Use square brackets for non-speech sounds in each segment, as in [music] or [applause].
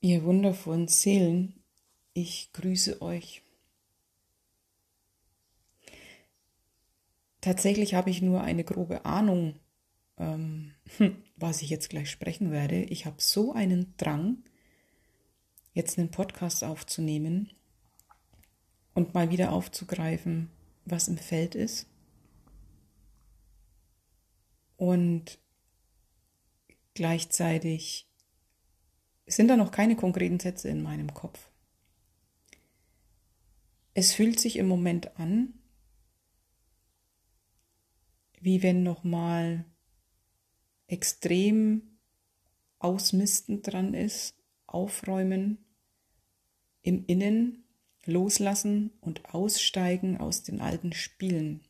Ihr wundervollen Seelen, ich grüße euch. Tatsächlich habe ich nur eine grobe Ahnung, ähm, was ich jetzt gleich sprechen werde. Ich habe so einen Drang, jetzt einen Podcast aufzunehmen und mal wieder aufzugreifen, was im Feld ist. Und gleichzeitig sind da noch keine konkreten Sätze in meinem Kopf. Es fühlt sich im Moment an, wie wenn nochmal extrem ausmisten dran ist, aufräumen, im Innen loslassen und aussteigen aus den alten Spielen.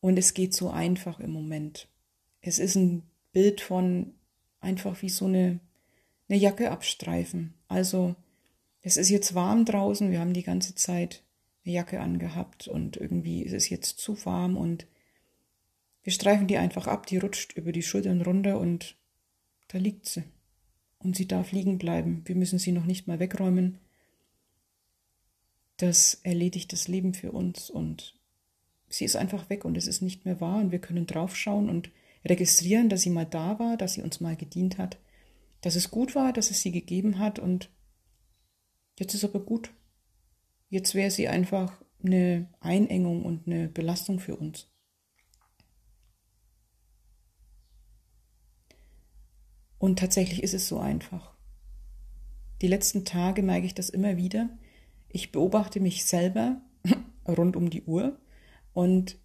Und es geht so einfach im Moment. Es ist ein Bild von einfach wie so eine, eine Jacke abstreifen. Also es ist jetzt warm draußen, wir haben die ganze Zeit eine Jacke angehabt und irgendwie ist es jetzt zu warm und wir streifen die einfach ab, die rutscht über die Schultern runter und da liegt sie. Und sie darf liegen bleiben. Wir müssen sie noch nicht mal wegräumen. Das erledigt das Leben für uns und sie ist einfach weg und es ist nicht mehr wahr und wir können draufschauen und registrieren, dass sie mal da war, dass sie uns mal gedient hat, dass es gut war, dass es sie gegeben hat und jetzt ist aber gut. Jetzt wäre sie einfach eine Einengung und eine Belastung für uns. Und tatsächlich ist es so einfach. Die letzten Tage merke ich das immer wieder. Ich beobachte mich selber [laughs] rund um die Uhr und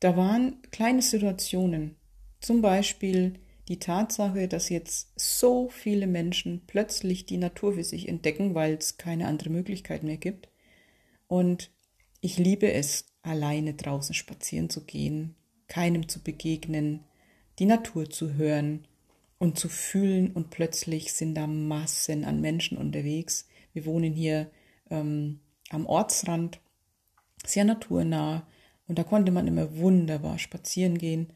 da waren kleine Situationen, zum Beispiel die Tatsache, dass jetzt so viele Menschen plötzlich die Natur für sich entdecken, weil es keine andere Möglichkeit mehr gibt. Und ich liebe es, alleine draußen spazieren zu gehen, keinem zu begegnen, die Natur zu hören und zu fühlen und plötzlich sind da Massen an Menschen unterwegs. Wir wohnen hier ähm, am Ortsrand, sehr naturnah und da konnte man immer wunderbar spazieren gehen.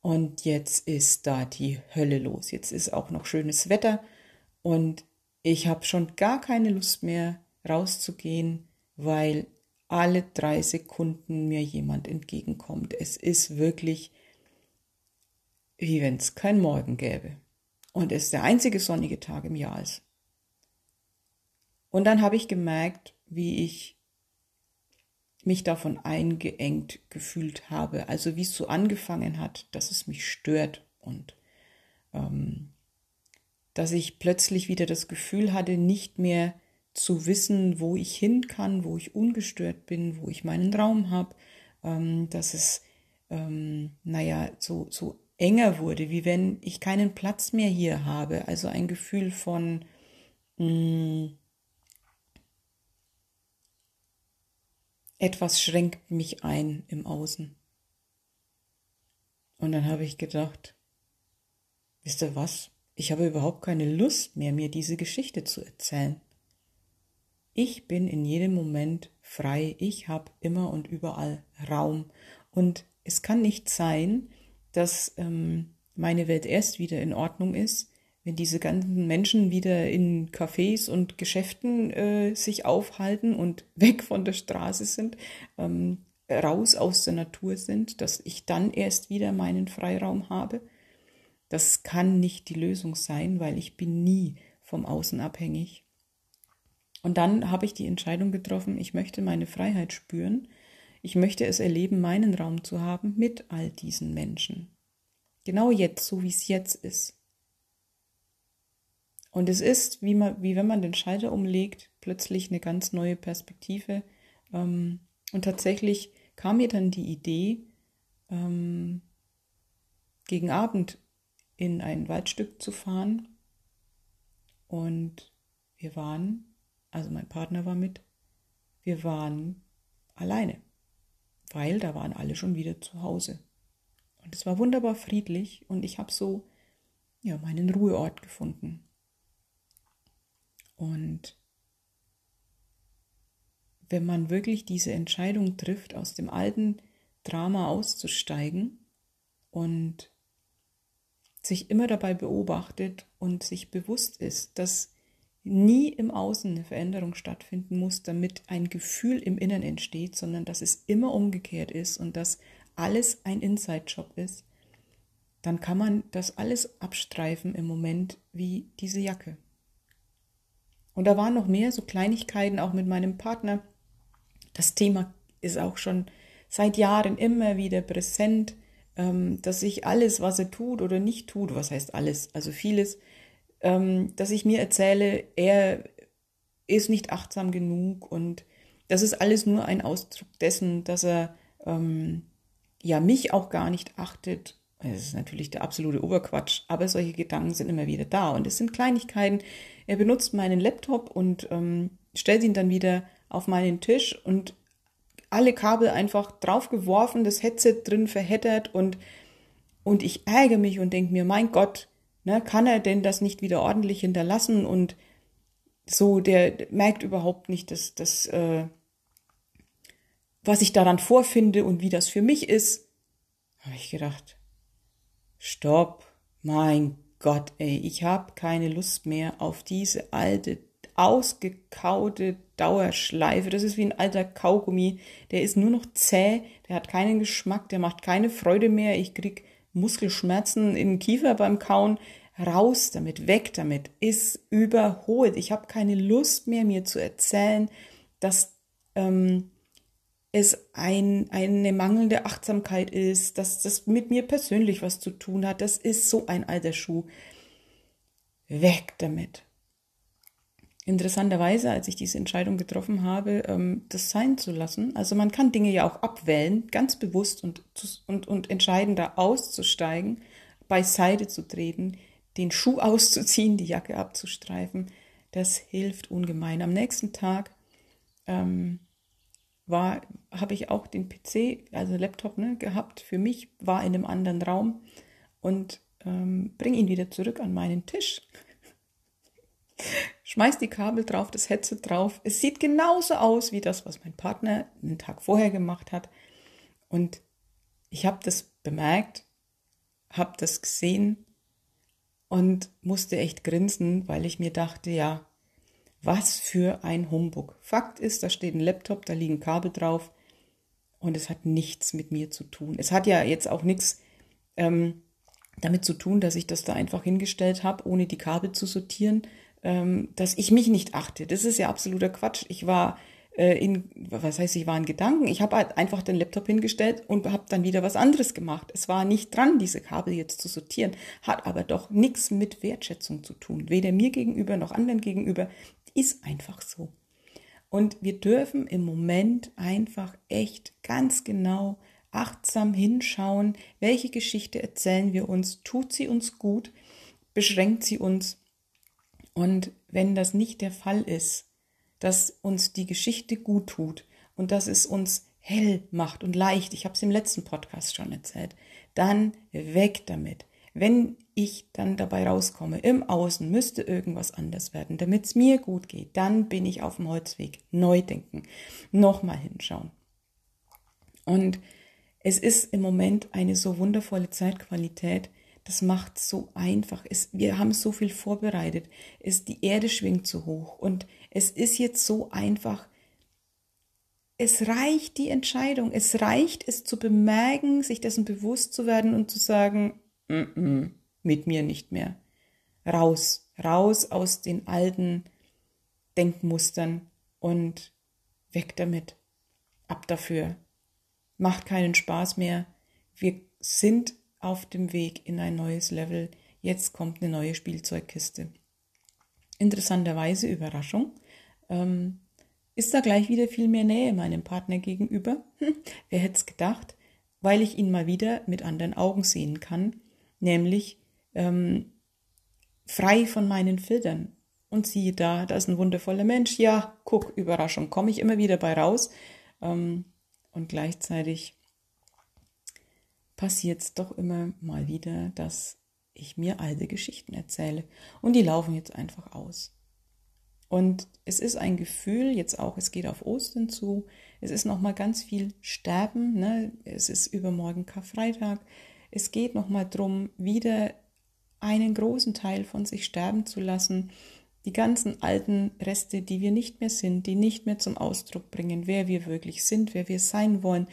Und jetzt ist da die Hölle los. Jetzt ist auch noch schönes Wetter und ich habe schon gar keine Lust mehr rauszugehen, weil alle drei Sekunden mir jemand entgegenkommt. Es ist wirklich wie wenn es kein Morgen gäbe. Und es der einzige sonnige Tag im Jahr ist. Und dann habe ich gemerkt, wie ich mich davon eingeengt gefühlt habe. Also wie es so angefangen hat, dass es mich stört und ähm, dass ich plötzlich wieder das Gefühl hatte, nicht mehr zu wissen, wo ich hin kann, wo ich ungestört bin, wo ich meinen Raum habe, ähm, dass es, ähm, naja, so, so enger wurde, wie wenn ich keinen Platz mehr hier habe. Also ein Gefühl von, mh, etwas schränkt mich ein im Außen. Und dann habe ich gedacht, wisst ihr was? Ich habe überhaupt keine Lust mehr, mir diese Geschichte zu erzählen. Ich bin in jedem Moment frei, ich habe immer und überall Raum. Und es kann nicht sein, dass ähm, meine Welt erst wieder in Ordnung ist, wenn diese ganzen Menschen wieder in Cafés und Geschäften äh, sich aufhalten und [laughs] weg von der Straße sind, ähm, raus aus der Natur sind, dass ich dann erst wieder meinen Freiraum habe. Das kann nicht die Lösung sein, weil ich bin nie vom Außen abhängig. Und dann habe ich die Entscheidung getroffen, ich möchte meine Freiheit spüren. Ich möchte es erleben, meinen Raum zu haben mit all diesen Menschen. Genau jetzt, so wie es jetzt ist. Und es ist, wie, man, wie wenn man den Schalter umlegt, plötzlich eine ganz neue Perspektive. Ähm, und tatsächlich kam mir dann die Idee, ähm, gegen Abend in ein Waldstück zu fahren. Und wir waren, also mein Partner war mit, wir waren alleine, weil da waren alle schon wieder zu Hause. Und es war wunderbar friedlich und ich habe so ja, meinen Ruheort gefunden. Und wenn man wirklich diese Entscheidung trifft, aus dem alten Drama auszusteigen und sich immer dabei beobachtet und sich bewusst ist, dass nie im Außen eine Veränderung stattfinden muss, damit ein Gefühl im Inneren entsteht, sondern dass es immer umgekehrt ist und dass alles ein Inside-Job ist, dann kann man das alles abstreifen im Moment wie diese Jacke. Und da waren noch mehr so Kleinigkeiten auch mit meinem Partner. Das Thema ist auch schon seit Jahren immer wieder präsent, ähm, dass ich alles, was er tut oder nicht tut, was heißt alles, also vieles, ähm, dass ich mir erzähle, er ist nicht achtsam genug und das ist alles nur ein Ausdruck dessen, dass er ähm, ja mich auch gar nicht achtet. Das ist natürlich der absolute Oberquatsch, aber solche Gedanken sind immer wieder da und es sind Kleinigkeiten. Er benutzt meinen Laptop und ähm, stellt ihn dann wieder auf meinen Tisch und alle Kabel einfach draufgeworfen, das Headset drin verheddert und, und ich ärgere mich und denke mir, mein Gott, Ne, kann er denn das nicht wieder ordentlich hinterlassen? Und so, der merkt überhaupt nicht, dass das, äh, was ich daran vorfinde und wie das für mich ist. Habe ich gedacht, stopp, mein Gott, ey, ich habe keine Lust mehr auf diese alte, ausgekaute Dauerschleife. Das ist wie ein alter Kaugummi. Der ist nur noch zäh, der hat keinen Geschmack, der macht keine Freude mehr. Ich krieg Muskelschmerzen im Kiefer beim Kauen. Raus damit, weg damit, ist überholt. Ich habe keine Lust mehr, mir zu erzählen, dass ähm, es ein, eine mangelnde Achtsamkeit ist, dass das mit mir persönlich was zu tun hat. Das ist so ein alter Schuh. Weg damit. Interessanterweise, als ich diese Entscheidung getroffen habe, ähm, das sein zu lassen, also man kann Dinge ja auch abwählen, ganz bewusst und, und, und entscheiden, da auszusteigen, beiseite zu treten, den Schuh [laughs] auszuziehen, die Jacke abzustreifen, das hilft ungemein. Am nächsten Tag ähm, war, habe ich auch den PC, also Laptop, ne, gehabt. Für mich war in einem anderen Raum und ähm, bringe ihn wieder zurück an meinen Tisch [laughs] schmeiß die Kabel drauf, das Headset drauf. Es sieht genauso aus wie das, was mein Partner einen Tag vorher gemacht hat. Und ich habe das bemerkt, habe das gesehen und musste echt grinsen, weil ich mir dachte, ja, was für ein Humbug. Fakt ist, da steht ein Laptop, da liegen Kabel drauf und es hat nichts mit mir zu tun. Es hat ja jetzt auch nichts ähm, damit zu tun, dass ich das da einfach hingestellt habe, ohne die Kabel zu sortieren, ähm, dass ich mich nicht achte. Das ist ja absoluter Quatsch. Ich war äh, in, was heißt, ich war in Gedanken. Ich habe halt einfach den Laptop hingestellt und habe dann wieder was anderes gemacht. Es war nicht dran, diese Kabel jetzt zu sortieren, hat aber doch nichts mit Wertschätzung zu tun. Weder mir gegenüber noch anderen gegenüber. Ist einfach so. Und wir dürfen im Moment einfach echt ganz genau achtsam hinschauen, welche Geschichte erzählen wir uns, tut sie uns gut, beschränkt sie uns und wenn das nicht der Fall ist, dass uns die Geschichte gut tut und dass es uns hell macht und leicht, ich habe es im letzten Podcast schon erzählt, dann weg damit. Wenn ich dann dabei rauskomme, im Außen müsste irgendwas anders werden, damit es mir gut geht, dann bin ich auf dem Holzweg. Neu denken, nochmal hinschauen. Und es ist im Moment eine so wundervolle Zeitqualität, das macht so einfach. Es, wir haben so viel vorbereitet. Es, die Erde schwingt so hoch und es ist jetzt so einfach. Es reicht die Entscheidung. Es reicht es zu bemerken, sich dessen bewusst zu werden und zu sagen, mm mit mir nicht mehr. Raus, raus aus den alten Denkmustern und weg damit. Ab dafür. Macht keinen Spaß mehr. Wir sind auf dem Weg in ein neues Level. Jetzt kommt eine neue Spielzeugkiste. Interessanterweise, Überraschung, ähm, ist da gleich wieder viel mehr Nähe meinem Partner gegenüber. [laughs] Wer hätte es gedacht? Weil ich ihn mal wieder mit anderen Augen sehen kann, nämlich ähm, frei von meinen Filtern. Und siehe da, da ist ein wundervoller Mensch. Ja, guck, Überraschung, komme ich immer wieder bei raus. Ähm, und gleichzeitig passiert es doch immer mal wieder, dass ich mir alte Geschichten erzähle. Und die laufen jetzt einfach aus. Und es ist ein Gefühl, jetzt auch, es geht auf Ostern zu, es ist nochmal ganz viel Sterben, ne? es ist übermorgen Karfreitag, es geht nochmal drum, wieder einen großen Teil von sich sterben zu lassen, die ganzen alten Reste, die wir nicht mehr sind, die nicht mehr zum Ausdruck bringen, wer wir wirklich sind, wer wir sein wollen,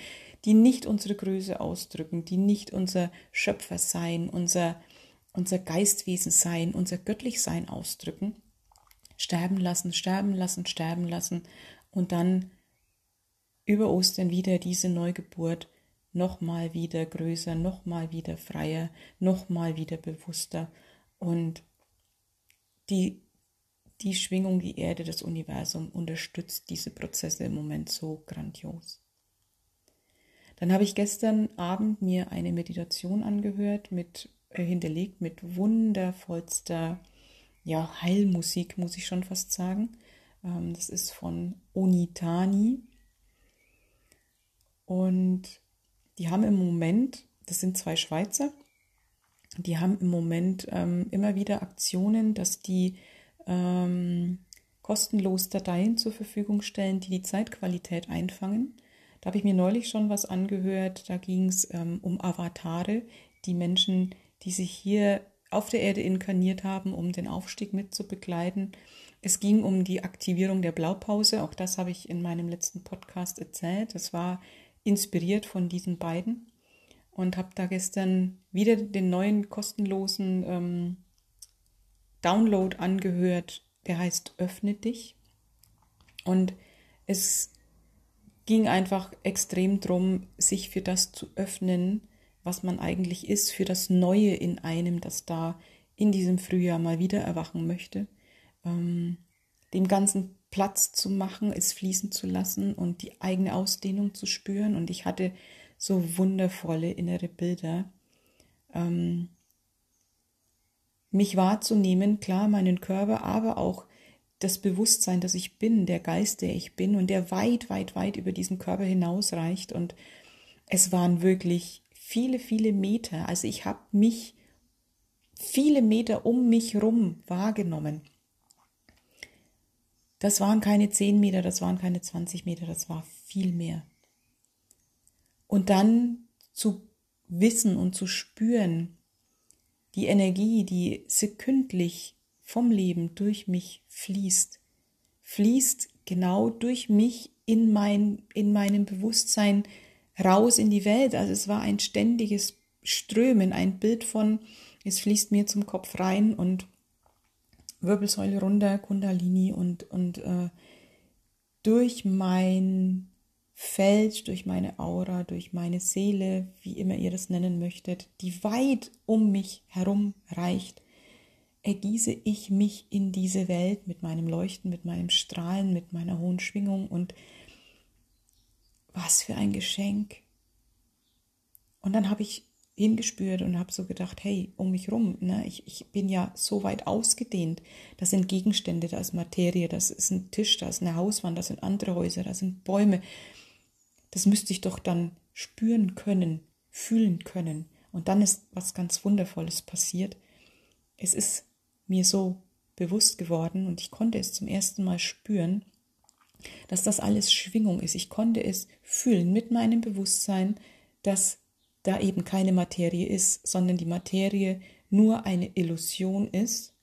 die nicht unsere Größe ausdrücken, die nicht unser Schöpfer sein, unser, unser Geistwesen sein, unser Göttlichsein ausdrücken, sterben lassen, sterben lassen, sterben lassen und dann über Ostern wieder diese Neugeburt nochmal wieder größer, nochmal wieder freier, nochmal wieder bewusster und die, die Schwingung, die Erde, das Universum unterstützt diese Prozesse im Moment so grandios. Dann habe ich gestern Abend mir eine Meditation angehört, mit, äh, hinterlegt mit wundervollster ja, Heilmusik, muss ich schon fast sagen. Ähm, das ist von Onitani. Und die haben im Moment, das sind zwei Schweizer, die haben im Moment ähm, immer wieder Aktionen, dass die ähm, kostenlos Dateien zur Verfügung stellen, die die Zeitqualität einfangen. Da habe ich mir neulich schon was angehört, da ging es ähm, um Avatare, die Menschen, die sich hier auf der Erde inkarniert haben, um den Aufstieg mit zu begleiten. Es ging um die Aktivierung der Blaupause, auch das habe ich in meinem letzten Podcast erzählt. Das war inspiriert von diesen beiden und habe da gestern wieder den neuen kostenlosen ähm, Download angehört, der heißt Öffne dich. Und es ging einfach extrem darum, sich für das zu öffnen, was man eigentlich ist, für das Neue in einem, das da in diesem Frühjahr mal wieder erwachen möchte, ähm, dem Ganzen Platz zu machen, es fließen zu lassen und die eigene Ausdehnung zu spüren. Und ich hatte so wundervolle innere Bilder. Ähm, mich wahrzunehmen, klar, meinen Körper, aber auch das Bewusstsein, dass ich bin, der Geist, der ich bin und der weit, weit, weit über diesen Körper hinausreicht. Und es waren wirklich viele, viele Meter. Also ich habe mich viele Meter um mich rum wahrgenommen. Das waren keine 10 Meter, das waren keine 20 Meter, das war viel mehr. Und dann zu wissen und zu spüren, die Energie, die sekündlich vom Leben durch mich fließt, fließt genau durch mich in mein, in meinem Bewusstsein raus in die Welt. Also es war ein ständiges Strömen, ein Bild von, es fließt mir zum Kopf rein und Wirbelsäule runter, Kundalini und, und äh, durch mein Feld, durch meine Aura, durch meine Seele, wie immer ihr das nennen möchtet, die weit um mich herum reicht, ergieße ich mich in diese Welt mit meinem Leuchten, mit meinem Strahlen, mit meiner hohen Schwingung und was für ein Geschenk. Und dann habe ich hingespürt und habe so gedacht, hey, um mich rum, ne, ich, ich bin ja so weit ausgedehnt. Das sind Gegenstände, da ist Materie, das ist ein Tisch, da ist eine Hauswand, das sind andere Häuser, da sind Bäume. Das müsste ich doch dann spüren können, fühlen können. Und dann ist was ganz Wundervolles passiert. Es ist mir so bewusst geworden und ich konnte es zum ersten Mal spüren, dass das alles Schwingung ist. Ich konnte es fühlen mit meinem Bewusstsein, dass da eben keine Materie ist, sondern die Materie nur eine Illusion ist,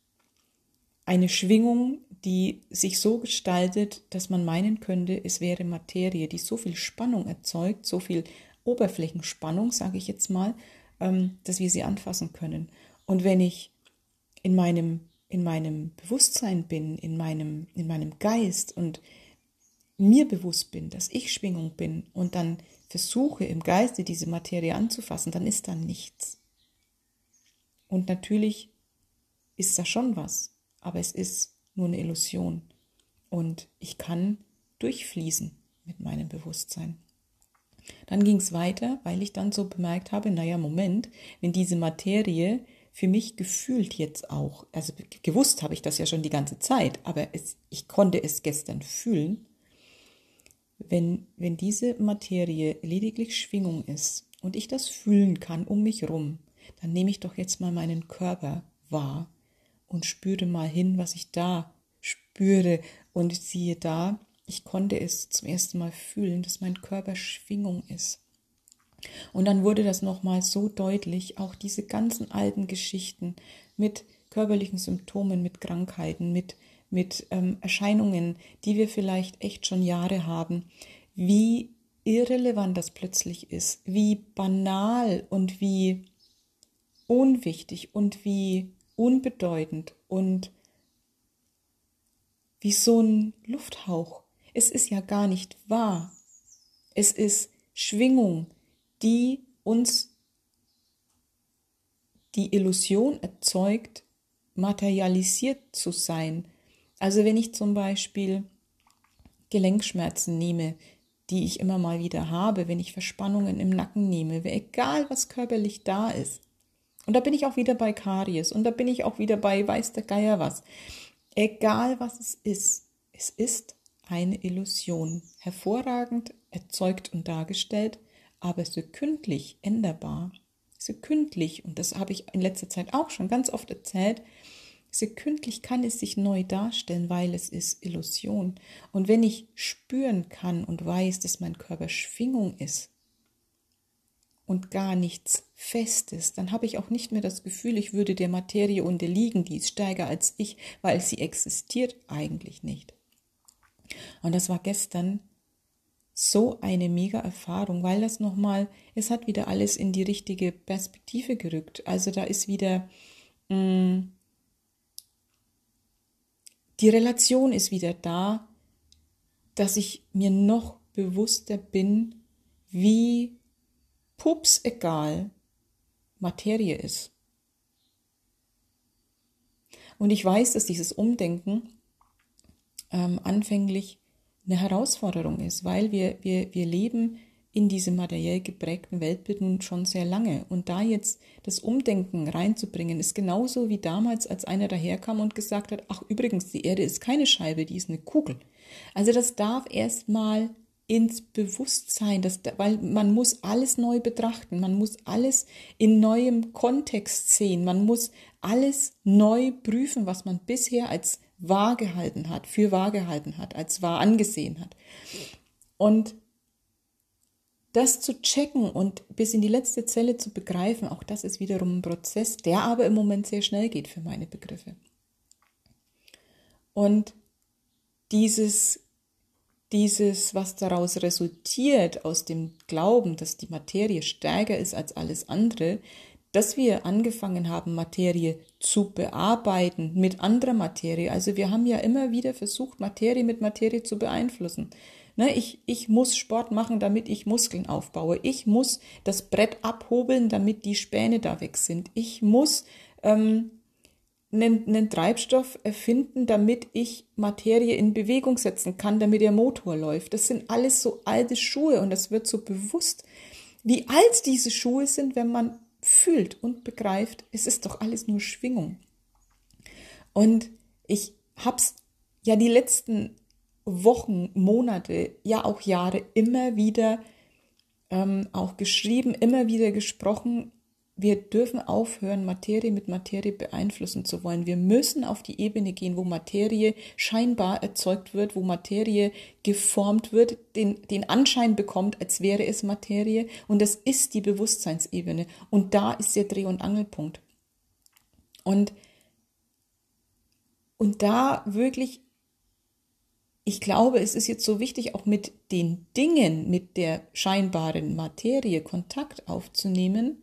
eine Schwingung, die sich so gestaltet, dass man meinen könnte, es wäre Materie, die so viel Spannung erzeugt, so viel Oberflächenspannung, sage ich jetzt mal, ähm, dass wir sie anfassen können. Und wenn ich in meinem, in meinem Bewusstsein bin, in meinem, in meinem Geist und mir bewusst bin, dass ich Schwingung bin und dann versuche im Geiste diese Materie anzufassen, dann ist da nichts. Und natürlich ist da schon was, aber es ist nur eine Illusion. Und ich kann durchfließen mit meinem Bewusstsein. Dann ging es weiter, weil ich dann so bemerkt habe, naja, Moment, wenn diese Materie für mich gefühlt jetzt auch, also gewusst habe ich das ja schon die ganze Zeit, aber es, ich konnte es gestern fühlen, wenn, wenn diese Materie lediglich Schwingung ist und ich das fühlen kann um mich rum, dann nehme ich doch jetzt mal meinen Körper wahr und spüre mal hin, was ich da spüre und siehe da, ich konnte es zum ersten Mal fühlen, dass mein Körper Schwingung ist. Und dann wurde das nochmal so deutlich, auch diese ganzen alten Geschichten mit körperlichen Symptomen, mit Krankheiten, mit, mit ähm, Erscheinungen, die wir vielleicht echt schon Jahre haben, wie irrelevant das plötzlich ist, wie banal und wie unwichtig und wie unbedeutend und wie so ein Lufthauch. Es ist ja gar nicht wahr. Es ist Schwingung, die uns die Illusion erzeugt, materialisiert zu sein. Also wenn ich zum Beispiel Gelenkschmerzen nehme, die ich immer mal wieder habe, wenn ich Verspannungen im Nacken nehme, egal was körperlich da ist. Und da bin ich auch wieder bei Karies und da bin ich auch wieder bei weiß der Geier was. Egal was es ist, es ist eine Illusion. Hervorragend erzeugt und dargestellt, aber sekündlich änderbar. Sekündlich, und das habe ich in letzter Zeit auch schon ganz oft erzählt, sekündlich kann es sich neu darstellen, weil es ist Illusion. Und wenn ich spüren kann und weiß, dass mein Körper Schwingung ist und gar nichts Festes, dann habe ich auch nicht mehr das Gefühl, ich würde der Materie unterliegen, die ist stärker als ich, weil sie existiert eigentlich nicht. Und das war gestern so eine mega Erfahrung, weil das nochmal, es hat wieder alles in die richtige Perspektive gerückt. Also da ist wieder, mh, mm, die Relation ist wieder da, dass ich mir noch bewusster bin, wie pups egal Materie ist. Und ich weiß, dass dieses Umdenken ähm, anfänglich eine Herausforderung ist, weil wir, wir, wir leben in diesem materiell geprägten Weltbild nun schon sehr lange. Und da jetzt das Umdenken reinzubringen, ist genauso wie damals, als einer daherkam und gesagt hat, ach übrigens, die Erde ist keine Scheibe, die ist eine Kugel. Also das darf erstmal ins Bewusstsein, das, weil man muss alles neu betrachten, man muss alles in neuem Kontext sehen, man muss alles neu prüfen, was man bisher als wahr gehalten hat, für wahr gehalten hat, als wahr angesehen hat. Und das zu checken und bis in die letzte Zelle zu begreifen, auch das ist wiederum ein Prozess, der aber im Moment sehr schnell geht für meine Begriffe. Und dieses, dieses, was daraus resultiert, aus dem Glauben, dass die Materie stärker ist als alles andere, dass wir angefangen haben, Materie zu bearbeiten mit anderer Materie. Also wir haben ja immer wieder versucht, Materie mit Materie zu beeinflussen. Ne, ich, ich muss Sport machen, damit ich Muskeln aufbaue. Ich muss das Brett abhobeln, damit die Späne da weg sind. Ich muss ähm, einen, einen Treibstoff erfinden, damit ich Materie in Bewegung setzen kann, damit der Motor läuft. Das sind alles so alte Schuhe und das wird so bewusst, wie alt diese Schuhe sind, wenn man fühlt und begreift, es ist doch alles nur Schwingung. Und ich hab's ja die letzten Wochen, Monate, ja auch Jahre immer wieder ähm, auch geschrieben, immer wieder gesprochen. Wir dürfen aufhören, Materie mit Materie beeinflussen zu wollen. Wir müssen auf die Ebene gehen, wo Materie scheinbar erzeugt wird, wo Materie geformt wird, den, den Anschein bekommt, als wäre es Materie. Und das ist die Bewusstseinsebene. Und da ist der Dreh- und Angelpunkt. Und, und da wirklich ich glaube, es ist jetzt so wichtig, auch mit den Dingen, mit der scheinbaren Materie Kontakt aufzunehmen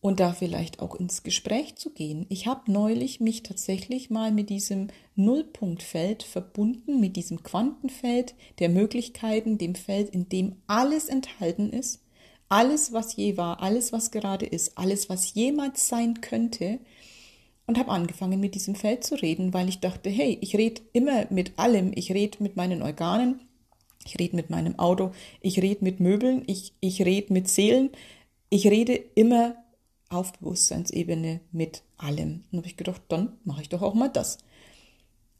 und da vielleicht auch ins Gespräch zu gehen. Ich habe neulich mich tatsächlich mal mit diesem Nullpunktfeld verbunden, mit diesem Quantenfeld der Möglichkeiten, dem Feld, in dem alles enthalten ist, alles, was je war, alles, was gerade ist, alles, was jemals sein könnte, und habe angefangen mit diesem Feld zu reden, weil ich dachte, hey, ich rede immer mit allem. Ich rede mit meinen Organen, ich rede mit meinem Auto, ich rede mit Möbeln, ich, ich rede mit Seelen. Ich rede immer auf Bewusstseinsebene mit allem. Und habe ich gedacht, dann mache ich doch auch mal das.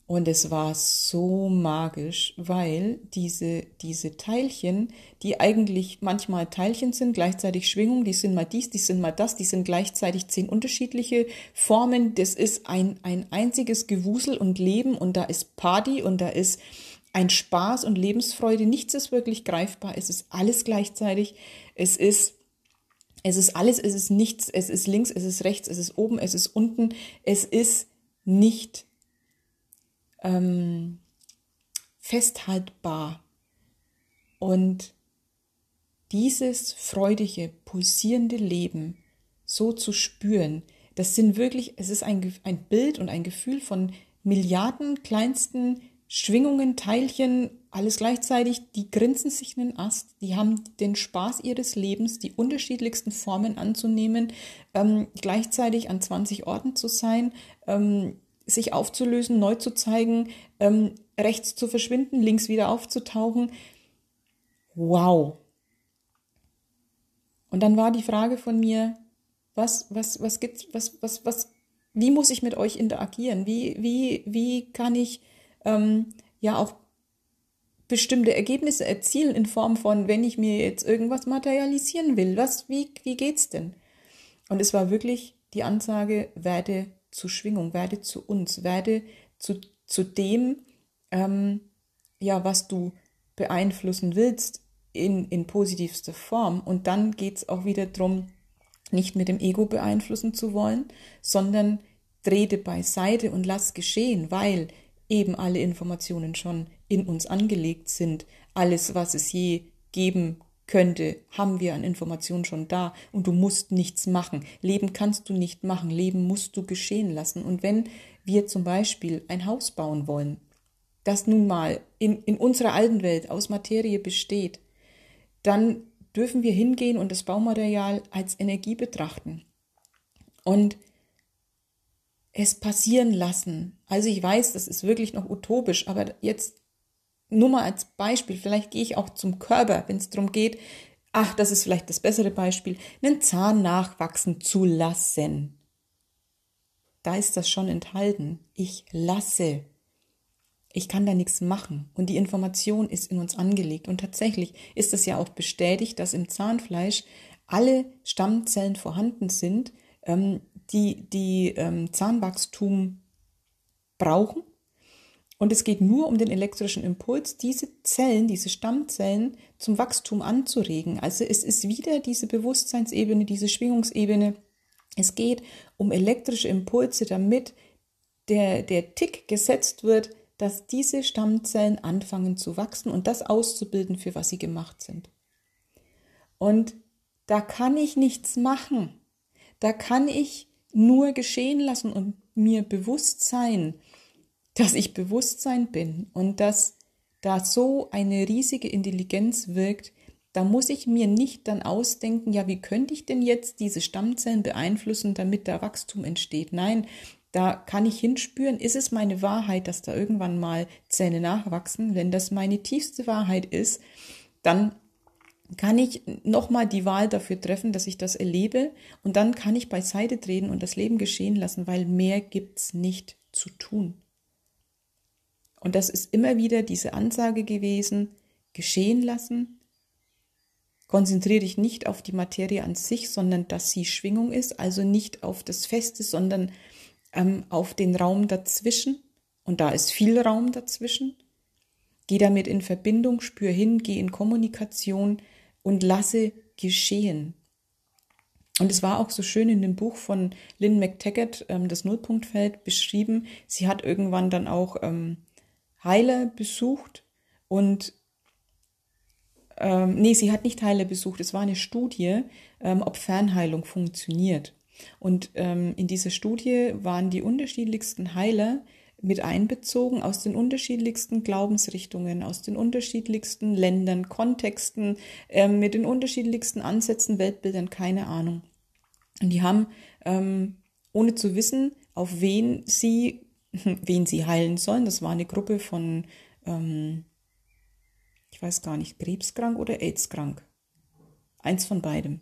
Und es war so magisch, weil diese, diese Teilchen, die eigentlich manchmal Teilchen sind, gleichzeitig Schwingung, die sind mal dies, die sind mal das, die sind gleichzeitig zehn unterschiedliche Formen. Das ist ein, ein einziges Gewusel und Leben und da ist Party und da ist ein Spaß und Lebensfreude. Nichts ist wirklich greifbar. Es ist alles gleichzeitig. Es ist, es ist alles, es ist nichts. Es ist links, es ist rechts, es ist oben, es ist unten. Es ist nicht ähm, festhaltbar. Und dieses freudige, pulsierende Leben so zu spüren, das sind wirklich, es ist ein, ein Bild und ein Gefühl von Milliarden kleinsten Schwingungen, Teilchen, alles gleichzeitig, die grinsen sich in den Ast, die haben den Spaß ihres Lebens, die unterschiedlichsten Formen anzunehmen, ähm, gleichzeitig an 20 Orten zu sein, ähm, sich aufzulösen, neu zu zeigen, ähm, rechts zu verschwinden, links wieder aufzutauchen. Wow. Und dann war die Frage von mir, was, was, was gibt's, was, was, was, wie muss ich mit euch interagieren? Wie, wie, wie kann ich ähm, ja auch bestimmte Ergebnisse erzielen in Form von, wenn ich mir jetzt irgendwas materialisieren will? Was, wie, wie geht's denn? Und es war wirklich die Ansage, werde zu Schwingung, werde zu uns, werde zu, zu dem, ähm, ja, was du beeinflussen willst in, in positivster Form. Und dann geht's auch wieder drum nicht mit dem Ego beeinflussen zu wollen, sondern trete beiseite und lass geschehen, weil eben alle Informationen schon in uns angelegt sind. Alles, was es je geben könnte, haben wir an Informationen schon da und du musst nichts machen. Leben kannst du nicht machen, Leben musst du geschehen lassen. Und wenn wir zum Beispiel ein Haus bauen wollen, das nun mal in, in unserer alten Welt aus Materie besteht, dann dürfen wir hingehen und das Baumaterial als Energie betrachten und es passieren lassen. Also ich weiß, das ist wirklich noch utopisch, aber jetzt nur mal als Beispiel, vielleicht gehe ich auch zum Körper, wenn es darum geht, ach, das ist vielleicht das bessere Beispiel, einen Zahn nachwachsen zu lassen. Da ist das schon enthalten. Ich lasse ich kann da nichts machen. Und die Information ist in uns angelegt. Und tatsächlich ist es ja auch bestätigt, dass im Zahnfleisch alle Stammzellen vorhanden sind, ähm, die, die ähm, Zahnwachstum brauchen. Und es geht nur um den elektrischen Impuls, diese Zellen, diese Stammzellen zum Wachstum anzuregen. Also es ist wieder diese Bewusstseinsebene, diese Schwingungsebene. Es geht um elektrische Impulse, damit der, der Tick gesetzt wird, dass diese Stammzellen anfangen zu wachsen und das auszubilden, für was sie gemacht sind. Und da kann ich nichts machen. Da kann ich nur geschehen lassen und mir bewusst sein, dass ich Bewusstsein bin und dass da so eine riesige Intelligenz wirkt, da muss ich mir nicht dann ausdenken, ja, wie könnte ich denn jetzt diese Stammzellen beeinflussen, damit da Wachstum entsteht. Nein, da kann ich hinspüren, ist es meine Wahrheit, dass da irgendwann mal Zähne nachwachsen? Wenn das meine tiefste Wahrheit ist, dann kann ich nochmal die Wahl dafür treffen, dass ich das erlebe und dann kann ich beiseite treten und das Leben geschehen lassen, weil mehr gibt's nicht zu tun. Und das ist immer wieder diese Ansage gewesen, geschehen lassen. Konzentriere dich nicht auf die Materie an sich, sondern dass sie Schwingung ist, also nicht auf das Feste, sondern ähm, auf den Raum dazwischen. Und da ist viel Raum dazwischen. Geh damit in Verbindung, spür hin, geh in Kommunikation und lasse geschehen. Und es war auch so schön in dem Buch von Lynn McTaggart, ähm, das Nullpunktfeld, beschrieben. Sie hat irgendwann dann auch ähm, Heiler besucht und ähm, nee, sie hat nicht Heiler besucht. Es war eine Studie, ähm, ob Fernheilung funktioniert. Und ähm, in dieser Studie waren die unterschiedlichsten Heiler mit einbezogen aus den unterschiedlichsten Glaubensrichtungen, aus den unterschiedlichsten Ländern, Kontexten, äh, mit den unterschiedlichsten Ansätzen, Weltbildern, keine Ahnung. Und die haben, ähm, ohne zu wissen, auf wen sie, [laughs] wen sie heilen sollen, das war eine Gruppe von, ähm, ich weiß gar nicht, krebskrank oder AIDS-krank. Eins von beidem.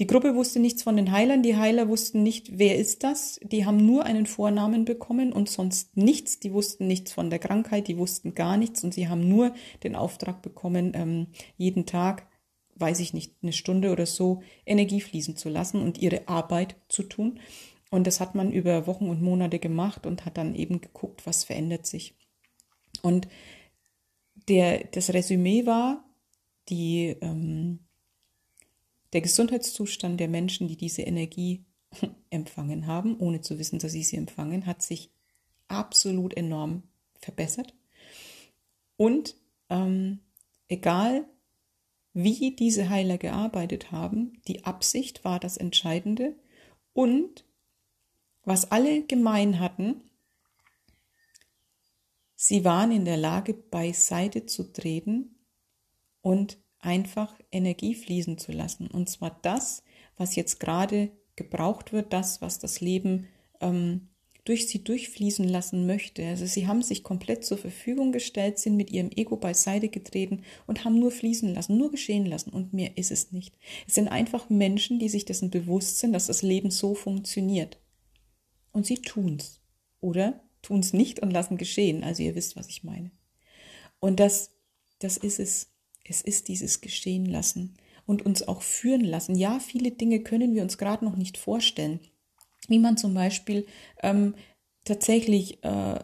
Die Gruppe wusste nichts von den Heilern, die Heiler wussten nicht, wer ist das. Die haben nur einen Vornamen bekommen und sonst nichts. Die wussten nichts von der Krankheit, die wussten gar nichts und sie haben nur den Auftrag bekommen, ähm, jeden Tag, weiß ich nicht, eine Stunde oder so Energie fließen zu lassen und ihre Arbeit zu tun. Und das hat man über Wochen und Monate gemacht und hat dann eben geguckt, was verändert sich. Und der, das Resümee war, die, ähm, der Gesundheitszustand der Menschen, die diese Energie [laughs] empfangen haben, ohne zu wissen, dass sie sie empfangen, hat sich absolut enorm verbessert. Und ähm, egal, wie diese Heiler gearbeitet haben, die Absicht war das Entscheidende. Und was alle gemein hatten, sie waren in der Lage, beiseite zu treten und einfach Energie fließen zu lassen. Und zwar das, was jetzt gerade gebraucht wird, das, was das Leben ähm, durch sie durchfließen lassen möchte. Also sie haben sich komplett zur Verfügung gestellt, sind mit ihrem Ego beiseite getreten und haben nur fließen lassen, nur geschehen lassen und mehr ist es nicht. Es sind einfach Menschen, die sich dessen bewusst sind, dass das Leben so funktioniert. Und sie tun's. Oder tun's nicht und lassen geschehen. Also ihr wisst, was ich meine. Und das, das ist es. Es ist dieses Geschehen lassen und uns auch führen lassen. Ja, viele Dinge können wir uns gerade noch nicht vorstellen. Wie man zum Beispiel ähm, tatsächlich äh,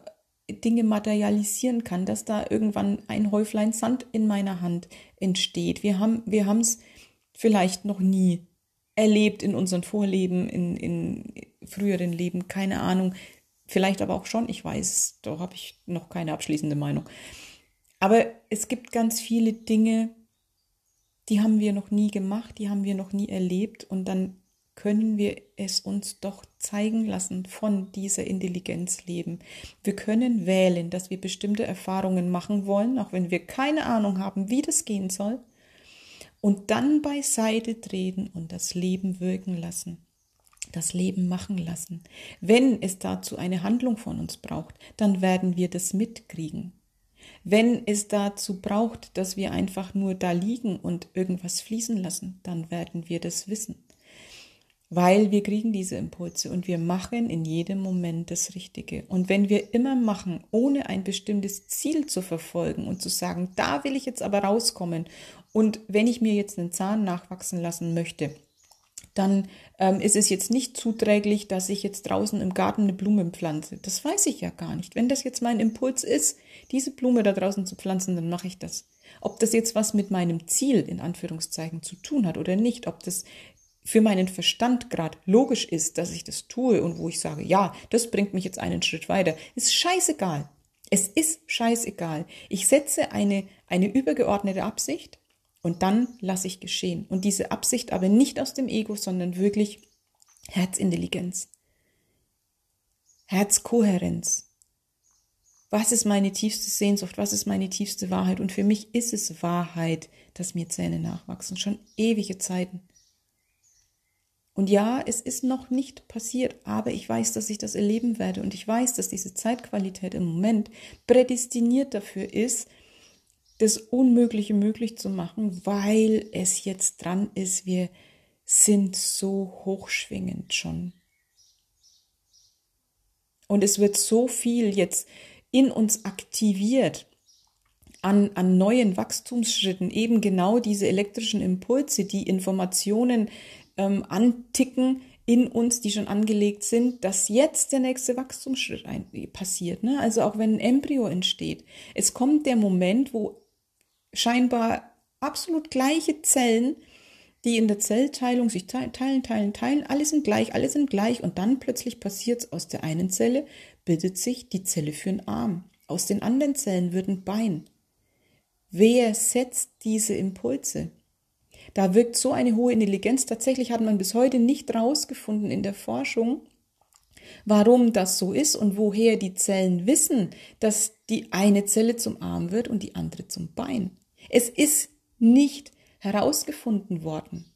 Dinge materialisieren kann, dass da irgendwann ein Häuflein Sand in meiner Hand entsteht. Wir haben wir es vielleicht noch nie erlebt in unseren Vorleben, in, in früheren Leben, keine Ahnung. Vielleicht aber auch schon, ich weiß, da habe ich noch keine abschließende Meinung. Aber es gibt ganz viele Dinge, die haben wir noch nie gemacht, die haben wir noch nie erlebt und dann können wir es uns doch zeigen lassen von dieser Intelligenz leben. Wir können wählen, dass wir bestimmte Erfahrungen machen wollen, auch wenn wir keine Ahnung haben, wie das gehen soll, und dann beiseite treten und das Leben wirken lassen, das Leben machen lassen. Wenn es dazu eine Handlung von uns braucht, dann werden wir das mitkriegen. Wenn es dazu braucht, dass wir einfach nur da liegen und irgendwas fließen lassen, dann werden wir das wissen. Weil wir kriegen diese Impulse und wir machen in jedem Moment das Richtige. Und wenn wir immer machen, ohne ein bestimmtes Ziel zu verfolgen und zu sagen, da will ich jetzt aber rauskommen und wenn ich mir jetzt einen Zahn nachwachsen lassen möchte, dann ähm, ist es jetzt nicht zuträglich, dass ich jetzt draußen im Garten eine Blume pflanze. Das weiß ich ja gar nicht. Wenn das jetzt mein Impuls ist, diese Blume da draußen zu pflanzen, dann mache ich das. Ob das jetzt was mit meinem Ziel in Anführungszeichen zu tun hat oder nicht, ob das für meinen Verstand gerade logisch ist, dass ich das tue und wo ich sage, ja, das bringt mich jetzt einen Schritt weiter, ist scheißegal. Es ist scheißegal. Ich setze eine, eine übergeordnete Absicht und dann lasse ich geschehen. Und diese Absicht aber nicht aus dem Ego, sondern wirklich Herzintelligenz, Herzkohärenz. Was ist meine tiefste Sehnsucht? Was ist meine tiefste Wahrheit? Und für mich ist es Wahrheit, dass mir Zähne nachwachsen. Schon ewige Zeiten. Und ja, es ist noch nicht passiert, aber ich weiß, dass ich das erleben werde. Und ich weiß, dass diese Zeitqualität im Moment prädestiniert dafür ist, das Unmögliche möglich zu machen, weil es jetzt dran ist. Wir sind so hochschwingend schon. Und es wird so viel jetzt in uns aktiviert an, an neuen Wachstumsschritten, eben genau diese elektrischen Impulse, die Informationen ähm, anticken in uns, die schon angelegt sind, dass jetzt der nächste Wachstumsschritt ein, passiert. Ne? Also auch wenn ein Embryo entsteht. Es kommt der Moment, wo scheinbar absolut gleiche Zellen, die in der Zellteilung sich teilen, teilen, teilen, alle sind gleich, alle sind gleich und dann plötzlich passiert es aus der einen Zelle, bildet sich die Zelle für einen Arm. Aus den anderen Zellen wird ein Bein. Wer setzt diese Impulse? Da wirkt so eine hohe Intelligenz. Tatsächlich hat man bis heute nicht rausgefunden in der Forschung, warum das so ist und woher die Zellen wissen, dass die eine Zelle zum Arm wird und die andere zum Bein. Es ist nicht herausgefunden worden.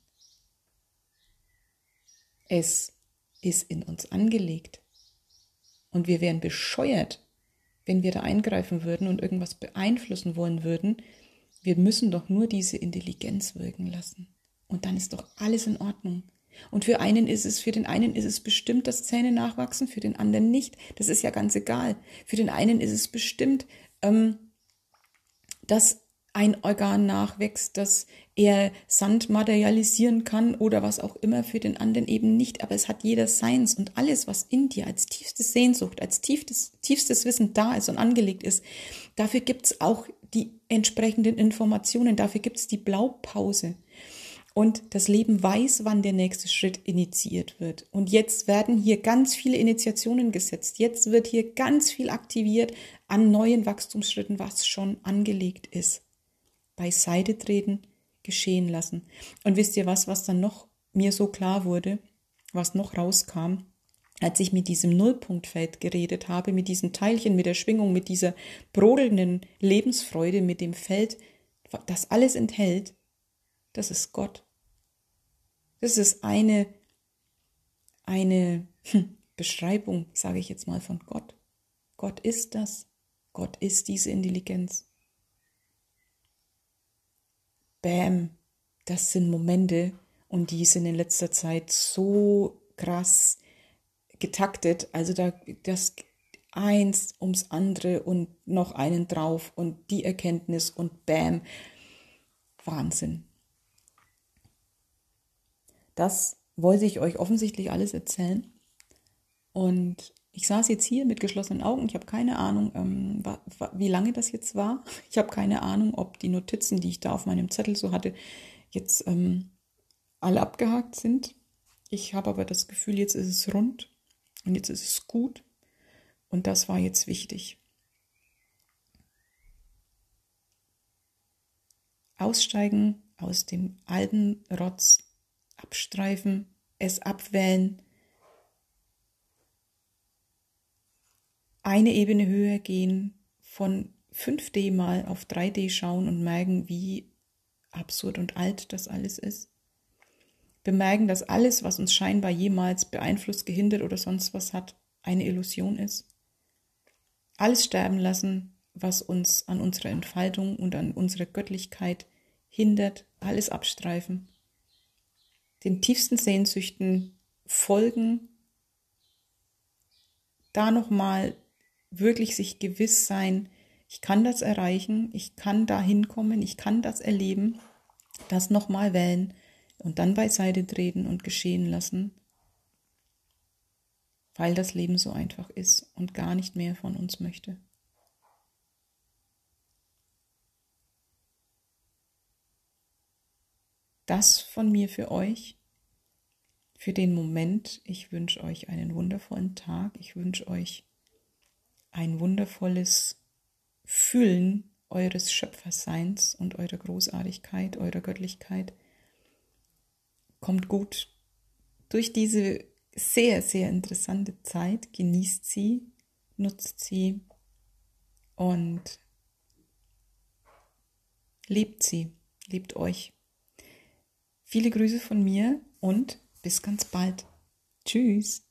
Es ist in uns angelegt. Und wir wären bescheuert, wenn wir da eingreifen würden und irgendwas beeinflussen wollen würden. Wir müssen doch nur diese Intelligenz wirken lassen. Und dann ist doch alles in Ordnung. Und für einen ist es, für den einen ist es bestimmt, dass Zähne nachwachsen, für den anderen nicht. Das ist ja ganz egal. Für den einen ist es bestimmt, ähm, dass ein Organ nachwächst, dass er Sand materialisieren kann oder was auch immer für den anderen eben nicht. Aber es hat jeder seins und alles, was in dir als tiefste Sehnsucht, als tiefstes, tiefstes Wissen da ist und angelegt ist, dafür gibt's auch die entsprechenden Informationen. Dafür gibt es die Blaupause. Und das Leben weiß, wann der nächste Schritt initiiert wird. Und jetzt werden hier ganz viele Initiationen gesetzt. Jetzt wird hier ganz viel aktiviert an neuen Wachstumsschritten, was schon angelegt ist. Beiseite treten, geschehen lassen. Und wisst ihr was, was dann noch mir so klar wurde, was noch rauskam? als ich mit diesem Nullpunktfeld geredet habe, mit diesen Teilchen, mit der Schwingung, mit dieser brodelnden Lebensfreude, mit dem Feld, das alles enthält, das ist Gott. Das ist eine, eine hm, Beschreibung, sage ich jetzt mal, von Gott. Gott ist das. Gott ist diese Intelligenz. Bäm, das sind Momente und die sind in letzter Zeit so krass getaktet. Also da das eins ums andere und noch einen drauf und die Erkenntnis und bam. Wahnsinn. Das wollte ich euch offensichtlich alles erzählen. Und ich saß jetzt hier mit geschlossenen Augen. Ich habe keine Ahnung, ähm, wie lange das jetzt war. [laughs] Ich habe keine Ahnung, ob die Notizen, die ich da auf meinem Zettel so hatte, jetzt ähm, alle abgehakt sind. Ich habe aber das Gefühl, jetzt ist es rund. Und jetzt ist es gut. Und das war jetzt wichtig. Aussteigen aus dem alten Rotz, abstreifen, es abwählen, eine Ebene höher gehen, von 5D mal auf 3D schauen und merken, wie absurd und alt das alles ist bemerken, dass alles, was uns scheinbar jemals beeinflusst, gehindert oder sonst was hat, eine Illusion ist. Alles sterben lassen, was uns an unserer Entfaltung und an unserer Göttlichkeit hindert, alles abstreifen. Den tiefsten Sehnsüchten folgen, da nochmal wirklich sich gewiss sein, ich kann das erreichen, ich kann da hinkommen, ich kann das erleben, das nochmal wählen und dann beiseite treten und geschehen lassen, weil das Leben so einfach ist und gar nicht mehr von uns möchte. Das von mir für euch, für den Moment. Ich wünsche euch einen wundervollen Tag. Ich wünsche euch ein wundervolles Fühlen eures Schöpferseins und eurer Großartigkeit, eurer Göttlichkeit kommt gut durch diese sehr, sehr interessante Zeit, genießt sie, nutzt sie und lebt sie, lebt euch. Viele Grüße von mir und bis ganz bald. Tschüss.